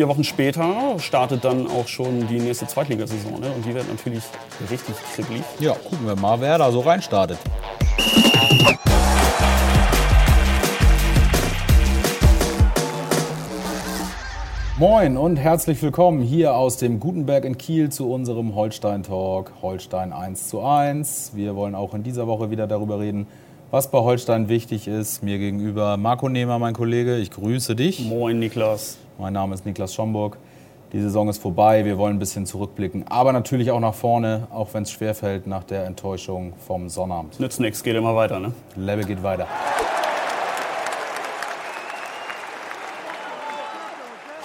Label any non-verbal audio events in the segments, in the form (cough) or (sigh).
vier Wochen später startet dann auch schon die nächste Zweitligasaison. Ne? Und die wird natürlich richtig kribbelig. Ja, gucken wir mal, wer da so reinstartet. Moin und herzlich willkommen hier aus dem Gutenberg in Kiel zu unserem Holstein Talk, Holstein 1 zu 1. Wir wollen auch in dieser Woche wieder darüber reden, was bei Holstein wichtig ist. Mir gegenüber Marco Nehmer, mein Kollege, ich grüße dich. Moin Niklas. Mein Name ist Niklas Schomburg. Die Saison ist vorbei, wir wollen ein bisschen zurückblicken, aber natürlich auch nach vorne, auch wenn es schwerfällt nach der Enttäuschung vom Sonnabend. Nützt nichts, geht immer weiter, ne? Level geht weiter.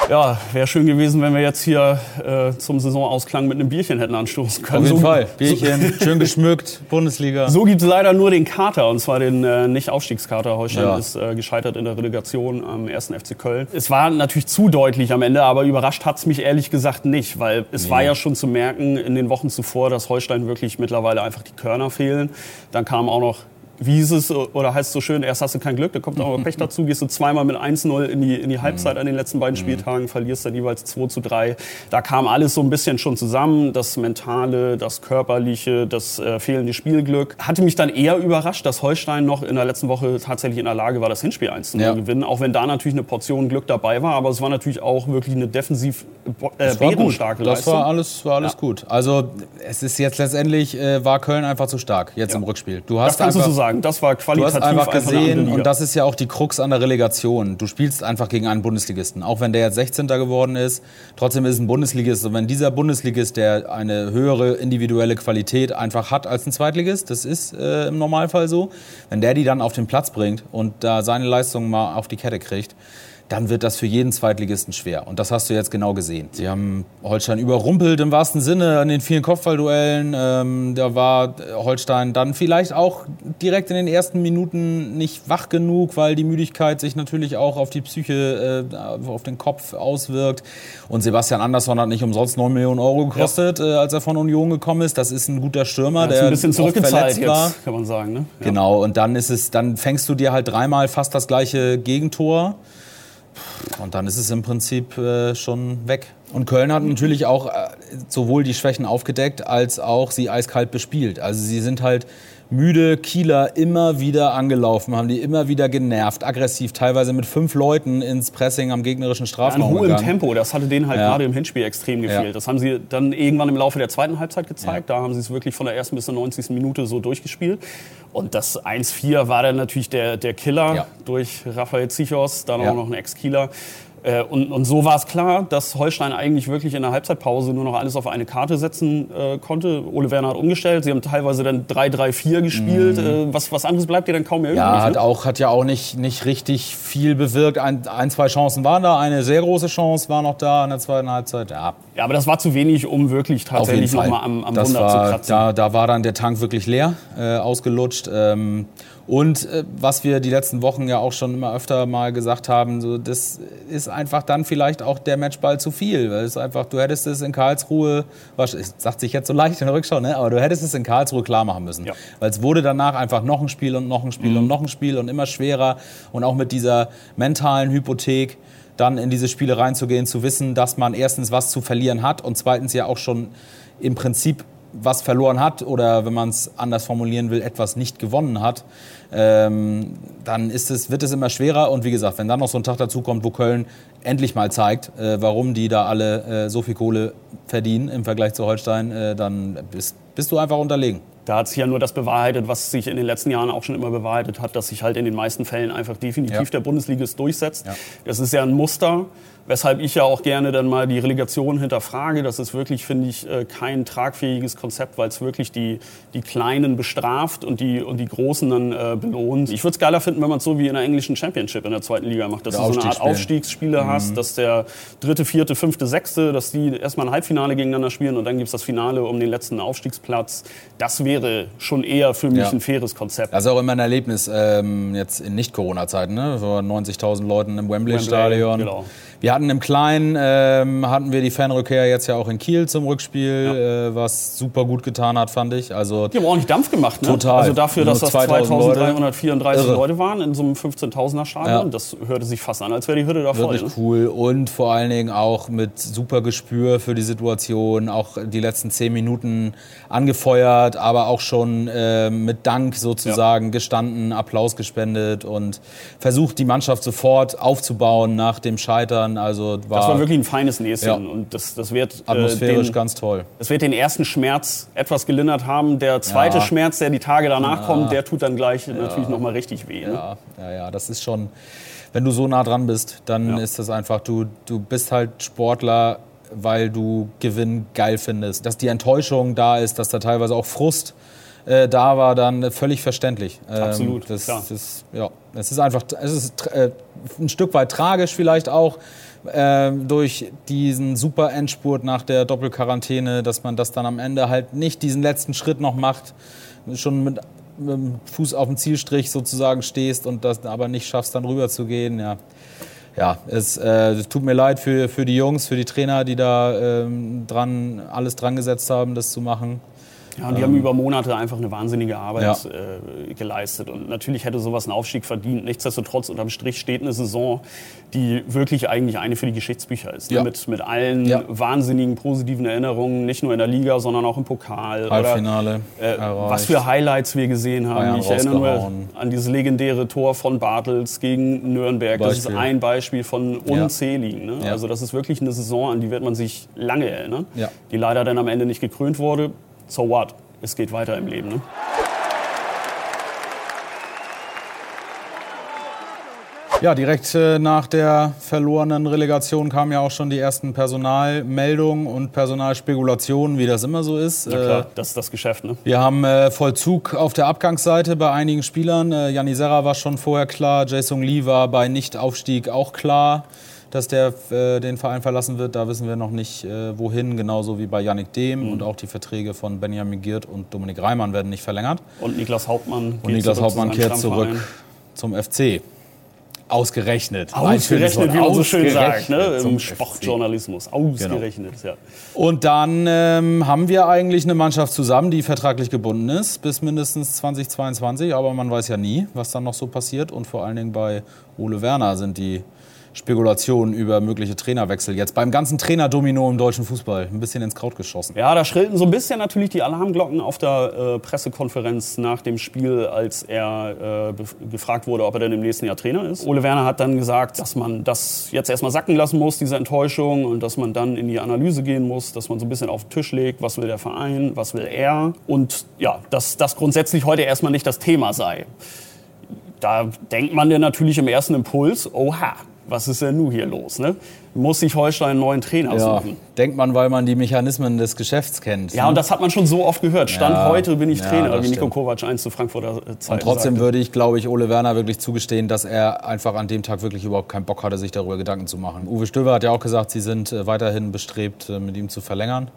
Ja, wäre schön gewesen, wenn wir jetzt hier äh, zum Saisonausklang mit einem Bierchen hätten anstoßen können. Auf jeden so, Fall. Bierchen, (laughs) schön geschmückt, Bundesliga. So gibt es leider nur den Kater, und zwar den äh, Nicht-Aufstiegskater. Holstein Ja. ist äh, gescheitert in der Relegation am 1. FC Köln. Es war natürlich zu deutlich am Ende, aber überrascht hat es mich ehrlich gesagt nicht, weil es war ja schon zu merken in den Wochen zuvor, dass Holstein wirklich mittlerweile einfach die Körner fehlen. Dann kam auch noch wie hieß es, oder heißt es so schön, erst hast du kein Glück, da kommt auch noch (laughs) Pech dazu, gehst du zweimal mit 1-0 in die, in die Halbzeit an den letzten beiden Spieltagen, verlierst dann jeweils 2 zu 3. Da kam alles so ein bisschen schon zusammen, das Mentale, das Körperliche, das äh, fehlende Spielglück. Hatte mich dann eher überrascht, dass Holstein noch in der letzten Woche tatsächlich in der Lage war, das Hinspiel 1 zu 0 Ja. gewinnen, auch wenn da natürlich eine Portion Glück dabei war, aber es war natürlich auch wirklich eine defensiv äh, Das war gut. bärenstarke Das Leistung. war alles, war alles Ja. gut. Also es ist jetzt letztendlich, äh, war Köln einfach zu stark, jetzt im Rückspiel. Du das hast kannst du einfach, so sagen, das war Du qualitativ hast einfach gesehen, Liga. und das ist ja auch die Krux an der Relegation. Du spielst einfach gegen einen Bundesligisten. Auch wenn der jetzt 16. geworden ist, trotzdem ist es ein Bundesligist. Und wenn dieser Bundesligist, der eine höhere individuelle Qualität einfach hat als ein Zweitligist, das ist äh, im Normalfall so, wenn der die dann auf den Platz bringt und da seine Leistung mal auf die Kette kriegt, dann wird das für jeden Zweitligisten schwer. Und das hast du jetzt genau gesehen. Sie haben Holstein überrumpelt im wahrsten Sinne an den vielen Kopfballduellen. Ähm, da war Holstein dann vielleicht auch direkt in den ersten Minuten nicht wach genug, weil die Müdigkeit sich natürlich auch auf die Psyche, äh, auf den Kopf auswirkt. Und Sebastian Andersson hat nicht umsonst 9 Millionen Euro gekostet, äh, als er von Union gekommen ist. Das ist ein guter Stürmer, Hat's der ein bisschen zurückgezahlt verletzt war. jetzt, kann man sagen. Ne? Ja. Genau, und dann ist es, dann fängst du dir halt dreimal fast das gleiche Gegentor. Und dann ist es im Prinzip äh, schon weg. Und Köln hat natürlich auch äh, sowohl die Schwächen aufgedeckt, als auch sie eiskalt bespielt. Also sie sind halt müde Kieler immer wieder angelaufen, haben die immer wieder genervt, aggressiv, teilweise mit fünf Leuten ins Pressing am gegnerischen An Strafraum hohem gegangen. Tempo, das hatte denen halt Ja. gerade im Hinspiel extrem gefehlt. Ja. Das haben sie dann irgendwann im Laufe der zweiten Halbzeit gezeigt. Da haben sie es wirklich von der ersten bis zur 90. Minute so durchgespielt. Und das 1-4 war dann natürlich der, der Killer Ja. durch Raphael Zichos, dann Ja. auch noch ein Ex-Kieler. Äh, Und, und so war es klar, dass Holstein eigentlich wirklich in der Halbzeitpause nur noch alles auf eine Karte setzen äh, konnte. Ole Werner hat umgestellt. Sie haben teilweise dann 3-3-4 gespielt. Äh, was, was anderes bleibt dir dann kaum mehr übrig. Mhm. Ja, hat, ne? auch, hat ja auch nicht, nicht richtig viel bewirkt. Ein, ein, zwei Chancen waren da. Eine sehr große Chance war noch da in der zweiten Halbzeit. Ja, ja, aber das war zu wenig, um wirklich tatsächlich nochmal am, am das Wunder war, zu kratzen. Da, da war dann der Tank wirklich leer, äh, ausgelutscht. Ähm, und äh, was wir die letzten Wochen ja auch schon immer öfter mal gesagt haben, so, das ist einfach dann vielleicht auch der Matchball zu viel. Weil es einfach, du hättest es in Karlsruhe, was es sagt sich jetzt so leicht in der Rückschau, ne? aber du hättest es in Karlsruhe klar machen müssen. Ja. Weil es wurde danach einfach noch ein Spiel und noch ein Spiel Mhm. und noch ein Spiel und immer schwerer. Und auch mit dieser mentalen Hypothek dann in diese Spiele reinzugehen, zu wissen, dass man erstens was zu verlieren hat und zweitens ja auch schon im Prinzip was verloren hat oder wenn man es anders formulieren will, etwas nicht gewonnen hat, ähm, dann ist es, wird es immer schwerer. Und wie gesagt, wenn dann noch so ein Tag dazu kommt, wo Köln endlich mal zeigt, äh, warum die da alle äh, so viel Kohle verdienen im Vergleich zu Holstein, äh, dann bist, bist du einfach unterlegen. Da hat sich ja nur das bewahrheitet, was sich in den letzten Jahren auch schon immer bewahrheitet hat, dass sich halt in den meisten Fällen einfach definitiv Ja. der Bundesligist durchsetzt. Ja. Das ist ja ein Muster, weshalb ich ja auch gerne dann mal die Relegation hinterfrage. Das ist wirklich, finde ich, äh, kein tragfähiges Konzept, weil es wirklich die, die Kleinen bestraft und die, und die Großen dann äh, belohnt. Ich würde es geiler finden, wenn man es so wie in der englischen Championship in der zweiten Liga macht, dass Der du so eine Art Aufstiegsspiele. Aufstiegsspiele hast, dass der dritte, vierte, fünfte, sechste, dass die erstmal ein Halbfinale gegeneinander spielen und dann gibt es das Finale um den letzten Aufstiegsplatz. Das wäre schon eher für mich Ja. ein faires Konzept. Das ist auch immer ein Erlebnis, ähm, jetzt in Nicht-Corona-Zeiten, ne? vor 90.000 Leuten im Wembley-Stadion. Wembley, genau. Wir hatten im Kleinen, ähm, hatten wir die Fanrückkehr jetzt ja auch in Kiel zum Rückspiel, ja. äh, was super gut getan hat, fand ich. Also, die haben ordentlich Dampf gemacht, ne? Total. Also dafür, dass das 2334 Leute. Leute waren in so einem 15.000er Stadion, ja. das hörte sich fast an, als wäre die Hütte da voll. Wirklich ne? cool und vor allen Dingen auch mit super Gespür für die Situation, auch die letzten zehn Minuten angefeuert, aber auch schon äh, mit Dank sozusagen ja. gestanden, Applaus gespendet und versucht, die Mannschaft sofort aufzubauen nach dem Scheitern. Also war, das war wirklich ein feines Näschen ja. und das, das wird äh, atmosphärisch äh, den, ganz toll. Das wird den ersten Schmerz etwas gelindert haben. Der zweite ja. Schmerz, der die Tage danach kommt, der tut dann gleich natürlich noch mal richtig weh. Ne? Ja, ja, ja, das ist schon wenn du so nah dran bist, dann ist das einfach, du, du bist halt Sportler weil du Gewinn geil findest. Dass die Enttäuschung da ist, dass da teilweise auch Frust äh, da war, dann völlig verständlich. Ähm, Absolut, das, klar. Das, ja, es ist einfach, es ist äh, ein Stück weit tragisch vielleicht auch, äh, durch diesen super Endspurt nach der Doppelquarantäne, dass man das dann am Ende halt nicht diesen letzten Schritt noch macht, schon mit, mit dem Fuß auf dem Zielstrich sozusagen stehst und das aber nicht schaffst, dann rüber zu gehen. Ja ja, es, äh, es, tut mir leid für, für die Jungs, für die Trainer, die da ähm, dran, alles dran gesetzt haben, das zu machen. Ja, und die ähm, haben über Monate einfach eine wahnsinnige Arbeit ja. äh, geleistet. Und natürlich hätte sowas einen Aufstieg verdient. Nichtsdestotrotz, unterm Strich steht eine Saison, die wirklich eigentlich eine für die Geschichtsbücher ist. Ja. Mit, mit allen ja. wahnsinnigen positiven Erinnerungen, nicht nur in der Liga, sondern auch im Pokal. Halbfinale. Oder, äh, was für Highlights wir gesehen haben. Bayern ich erinnere nur an dieses legendäre Tor von Bartels gegen Nürnberg. Beispiel. Das ist ein Beispiel von unzähligen. Ne? Also das ist wirklich eine Saison, an die wird man sich lange erinnern, die leider dann am Ende nicht gekrönt wurde so what? Es geht weiter im Leben. Ne? Ja, direkt äh, nach der verlorenen Relegation kamen ja auch schon die ersten Personalmeldungen und Personalspekulationen, wie das immer so ist. Na klar, äh, das ist das Geschäft. Ne? Wir haben äh, Vollzug auf der Abgangsseite bei einigen Spielern. Janni Serra war schon vorher klar, Jason Lee war bei Nichtaufstieg auch klar dass der äh, den Verein verlassen wird. Da wissen wir noch nicht, äh, wohin. Genauso wie bei Yannick Dehm. Mhm. Und auch die Verträge von Benjamin Giert und Dominik Reimann werden nicht verlängert. Und Niklas Hauptmann und Niklas Hauptmann kehrt zurück zum FC. Ausgerechnet. Ausgerechnet, wie man so schön sagt, ne? im Sportjournalismus. Ausgerechnet, genau. ja. Und dann ähm, haben wir eigentlich eine Mannschaft zusammen, die vertraglich gebunden ist bis mindestens 2022. Aber man weiß ja nie, was dann noch so passiert. Und vor allen Dingen bei Ole Werner sind die Spekulationen über mögliche Trainerwechsel jetzt beim ganzen Trainerdomino im deutschen Fußball ein bisschen ins Kraut geschossen. Ja, da schrillten so ein bisschen natürlich die Alarmglocken auf der äh, Pressekonferenz nach dem Spiel, als er äh, gefragt wurde, ob er denn im nächsten Jahr Trainer ist. Ole Werner hat dann gesagt, dass man das jetzt erstmal sacken lassen muss, diese Enttäuschung, und dass man dann in die Analyse gehen muss, dass man so ein bisschen auf den Tisch legt, was will der Verein, was will er. Und ja, dass das grundsätzlich heute erstmal nicht das Thema sei. Da denkt man ja natürlich im ersten Impuls, oha, was ist denn nun hier los? Ne? Muss sich Holstein einen neuen Trainer ja, suchen? Denkt man, weil man die Mechanismen des Geschäfts kennt. Ja, ne? und das hat man schon so oft gehört. Stand ja, heute bin ich Trainer, wie Nico Kovac 1 zu Frankfurter Zeit Und trotzdem sagte. würde ich, glaube ich, Ole Werner wirklich zugestehen, dass er einfach an dem Tag wirklich überhaupt keinen Bock hatte, sich darüber Gedanken zu machen. Uwe Stöber hat ja auch gesagt, sie sind äh, weiterhin bestrebt, äh, mit ihm zu verlängern.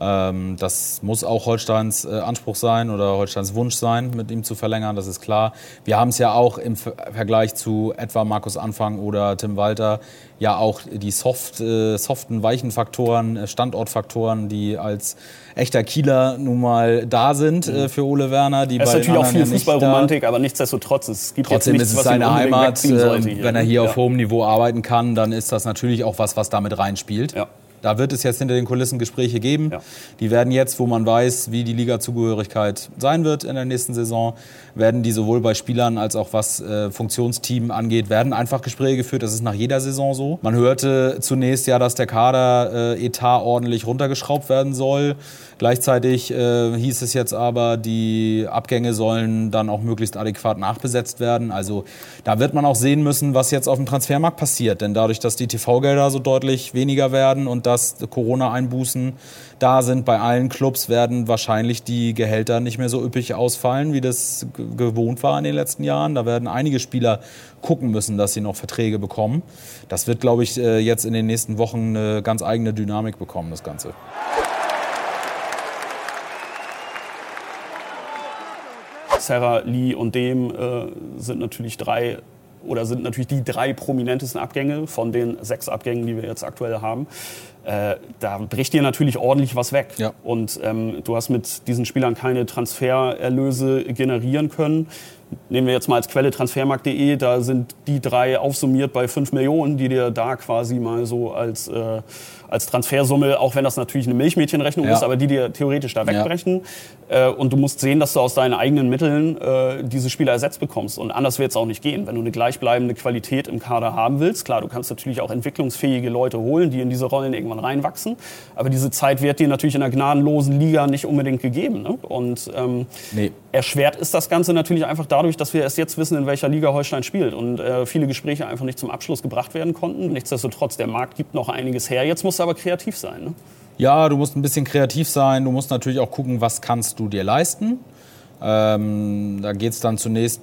Ähm, das muss auch Holsteins äh, Anspruch sein oder Holsteins Wunsch sein, mit ihm zu verlängern, das ist klar. Wir haben es ja auch im Vergleich zu etwa Markus Anfang oder Tim Walter ja auch die soft, äh, soften, weichen Faktoren, äh, Standortfaktoren, die als echter Kieler nun mal da sind äh, für Ole Werner. Die es ist natürlich auch viel Fußballromantik, aber nichtsdestotrotz, es gibt Trotzdem nichts, ist es seine Heimat. Äh, wenn er hier ja. auf hohem Niveau arbeiten kann, dann ist das natürlich auch was, was damit reinspielt. Ja. Da wird es jetzt hinter den Kulissen Gespräche geben. Ja. Die werden jetzt, wo man weiß, wie die Liga-Zugehörigkeit sein wird in der nächsten Saison, werden die sowohl bei Spielern als auch was äh, Funktionsteam angeht, werden einfach Gespräche geführt. Das ist nach jeder Saison so. Man hörte zunächst ja, dass der Kader äh, Etat ordentlich runtergeschraubt werden soll. Gleichzeitig äh, hieß es jetzt aber, die Abgänge sollen dann auch möglichst adäquat nachbesetzt werden. Also da wird man auch sehen müssen, was jetzt auf dem Transfermarkt passiert. Denn dadurch, dass die TV-Gelder so deutlich weniger werden und dass Corona-Einbußen da sind bei allen Clubs, werden wahrscheinlich die Gehälter nicht mehr so üppig ausfallen, wie das gewohnt war in den letzten Jahren. Da werden einige Spieler gucken müssen, dass sie noch Verträge bekommen. Das wird, glaube ich, äh, jetzt in den nächsten Wochen eine ganz eigene Dynamik bekommen, das Ganze. Sarah, Lee und Dem äh, sind natürlich drei oder sind natürlich die drei prominentesten Abgänge von den sechs Abgängen, die wir jetzt aktuell haben. Äh, da bricht dir natürlich ordentlich was weg. Ja. Und ähm, du hast mit diesen Spielern keine Transfererlöse generieren können. Nehmen wir jetzt mal als Quelle transfermarkt.de, da sind die drei aufsummiert bei 5 Millionen, die dir da quasi mal so als, äh, als Transfersumme, auch wenn das natürlich eine Milchmädchenrechnung Ja. ist, aber die dir theoretisch da wegbrechen. Äh, und du musst sehen, dass du aus deinen eigenen Mitteln äh, diese Spieler ersetzt bekommst. Und anders wird es auch nicht gehen. Wenn du eine gleichbleibende Qualität im Kader haben willst, klar, du kannst natürlich auch entwicklungsfähige Leute holen, die in diese Rollen irgendwann reinwachsen. Aber diese Zeit wird dir natürlich in einer gnadenlosen Liga nicht unbedingt gegeben. Ne? Und ähm, Nee. Erschwert ist das Ganze natürlich einfach dadurch, dass wir erst jetzt wissen, in welcher Liga Holstein spielt und äh, viele Gespräche einfach nicht zum Abschluss gebracht werden konnten. Nichtsdestotrotz, der Markt gibt noch einiges her. Jetzt musst du aber kreativ sein. Ne? Ja, du musst ein bisschen kreativ sein. Du musst natürlich auch gucken, was kannst du dir leisten. Ähm, da geht es dann zunächst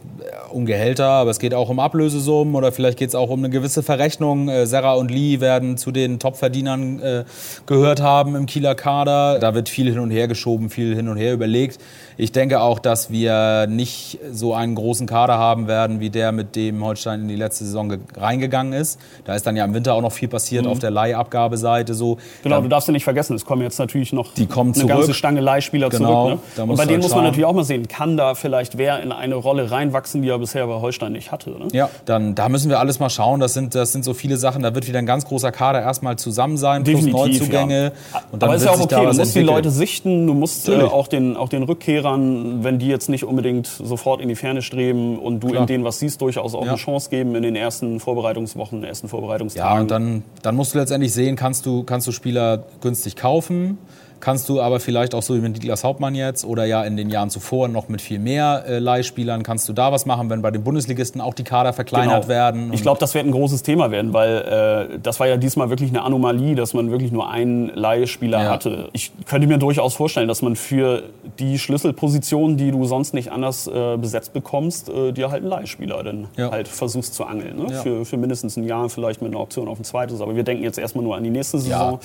um Gehälter, aber es geht auch um Ablösesummen oder vielleicht geht es auch um eine gewisse Verrechnung. Äh, Serra und Lee werden zu den Topverdienern äh, gehört haben im Kieler Kader. Da wird viel hin und her geschoben, viel hin und her überlegt. Ich denke auch, dass wir nicht so einen großen Kader haben werden, wie der, mit dem Holstein in die letzte Saison ge- reingegangen ist. Da ist dann ja im Winter auch noch viel passiert auf der Leihabgabeseite. So. Mhm. Genau, Da- du darfst ja nicht vergessen, es kommen jetzt natürlich noch Die kommen eine zurück. ganze Stange Leihspieler Genau, zurück. Ne? Und bei denen halt muss man natürlich auch mal sehen, kann da vielleicht wer in eine Rolle reinwachsen, die er bisher bei Holstein nicht hatte. Ne? Ja, dann da müssen wir alles mal schauen. Das sind, das sind so viele Sachen. Da wird wieder ein ganz großer Kader erstmal zusammen sein, plus Neuzugänge. Ja. Und dann Aber ist ja auch okay, du musst die entwickeln. Leute sichten, du musst äh, auch, den, auch den Rückkehrern, wenn die jetzt nicht unbedingt sofort in die Ferne streben und du Klar. in denen was siehst, durchaus auch Ja. eine Chance geben in den ersten Vorbereitungswochen, ersten Ja, Vorbereitungstagen. und dann, dann musst du letztendlich sehen, kannst du, kannst du Spieler günstig kaufen, kannst du aber vielleicht auch so wie mit Niklas Hauptmann jetzt oder ja in den Jahren zuvor noch mit viel mehr äh, Leihspielern, kannst du da was machen, wenn bei den Bundesligisten auch die Kader verkleinert Genau. werden. Ich glaube, das wird ein großes Thema werden, weil äh, das war ja diesmal wirklich eine Anomalie, dass man wirklich nur einen Leihspieler Ja. hatte. Ich könnte mir durchaus vorstellen, dass man für die Schlüsselpositionen, die du sonst nicht anders äh, besetzt bekommst, äh, dir halt einen Leihspieler dann Ja. halt versuchst zu angeln. Ne? Ja. Für, für mindestens ein Jahr, vielleicht mit einer Option auf ein zweites. Aber wir denken jetzt erstmal nur an die nächste Saison.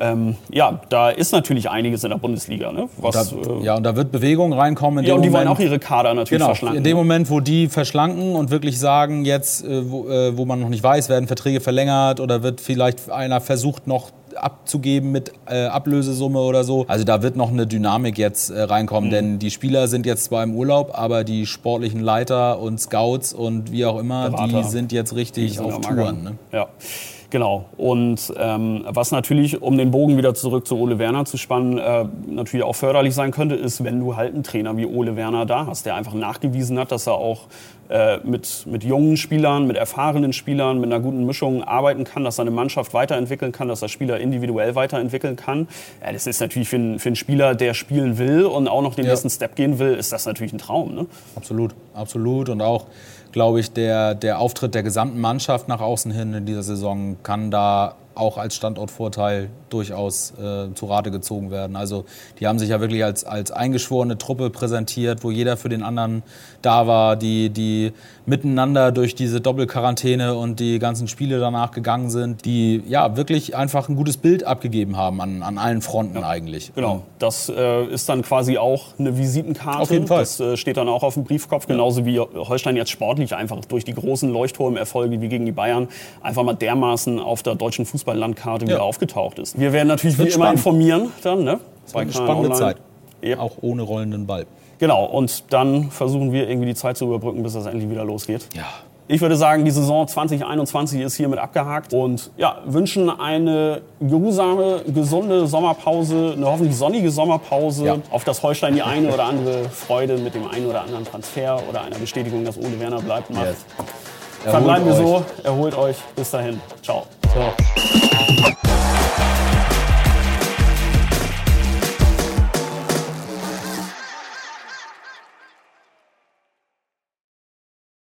Ähm, ja, da ist natürlich einiges in der Bundesliga. Ne? da, Was, äh, ja, und da wird Bewegung reinkommen. In ja, und die wollen Moment- auch ihre Kader natürlich Genau, verschlanken. in dem Moment, wo die verschlanken und wirklich sagen, jetzt, äh, wo, äh, wo man noch nicht weiß, werden Verträge verlängert oder wird vielleicht einer versucht noch abzugeben mit Ablösesumme oder so. Also da wird noch eine Dynamik jetzt äh, Mhm. reinkommen, denn die Spieler sind jetzt zwar im Urlaub, aber die sportlichen Leiter und Scouts und wie auch immer, Berater. die sind jetzt richtig sind auf Touren. Ne? Ja, genau. Und ähm, was natürlich, um den Bogen wieder zurück zu Ole Werner zu spannen, äh, natürlich auch förderlich sein könnte, ist, wenn du halt einen Trainer wie Ole Werner da hast, der einfach nachgewiesen hat, dass er auch äh, mit, mit jungen Spielern, mit erfahrenen Spielern, mit einer guten Mischung arbeiten kann, dass er eine Mannschaft weiterentwickeln kann, dass er Spieler individuell weiterentwickeln kann. Ja, das ist natürlich für einen, für einen Spieler, der spielen will und auch noch den Ja. nächsten Step gehen will, ist das natürlich ein Traum. Ne? Absolut, absolut. Und auch, glaube ich, der, der Auftritt der gesamten Mannschaft nach außen hin in dieser Saison kann da auch als Standortvorteil durchaus äh, zu Rate gezogen werden. Also die haben sich ja wirklich als, als eingeschworene Truppe präsentiert, wo jeder für den anderen da war, die, die miteinander durch diese Doppelquarantäne und die ganzen Spiele danach gegangen sind, die ja wirklich einfach ein gutes Bild abgegeben haben an, an allen Fronten eigentlich. Genau, das äh, ist dann quasi auch eine Visitenkarte. Auf jeden Fall. Das äh, steht dann auch auf dem Briefkopf, genauso wie Holstein jetzt sportlich einfach durch die großen Leuchtturmerfolge wie gegen die Bayern einfach mal dermaßen auf der deutschen Fußballlandkarte wieder aufgetaucht ist. Wir werden natürlich wie immer informieren dann, ne? Es war eine Kanal spannende Online. Zeit. Ja. Auch ohne rollenden Ball. Genau, und dann versuchen wir irgendwie die Zeit zu überbrücken, bis das endlich wieder losgeht. Ja. Ich würde sagen, die Saison 2021 ist hiermit abgehakt und ja, wünschen eine geruhsame, gesunde Sommerpause, eine hoffentlich sonnige Sommerpause, Ja. auf das Holstein die eine oder andere Freude mit dem einen oder anderen Transfer oder einer Bestätigung, dass Ole Werner bleibt, macht. Yes. Verbleiben wir Erholt so, erholt euch, bis dahin, ciao. Tough.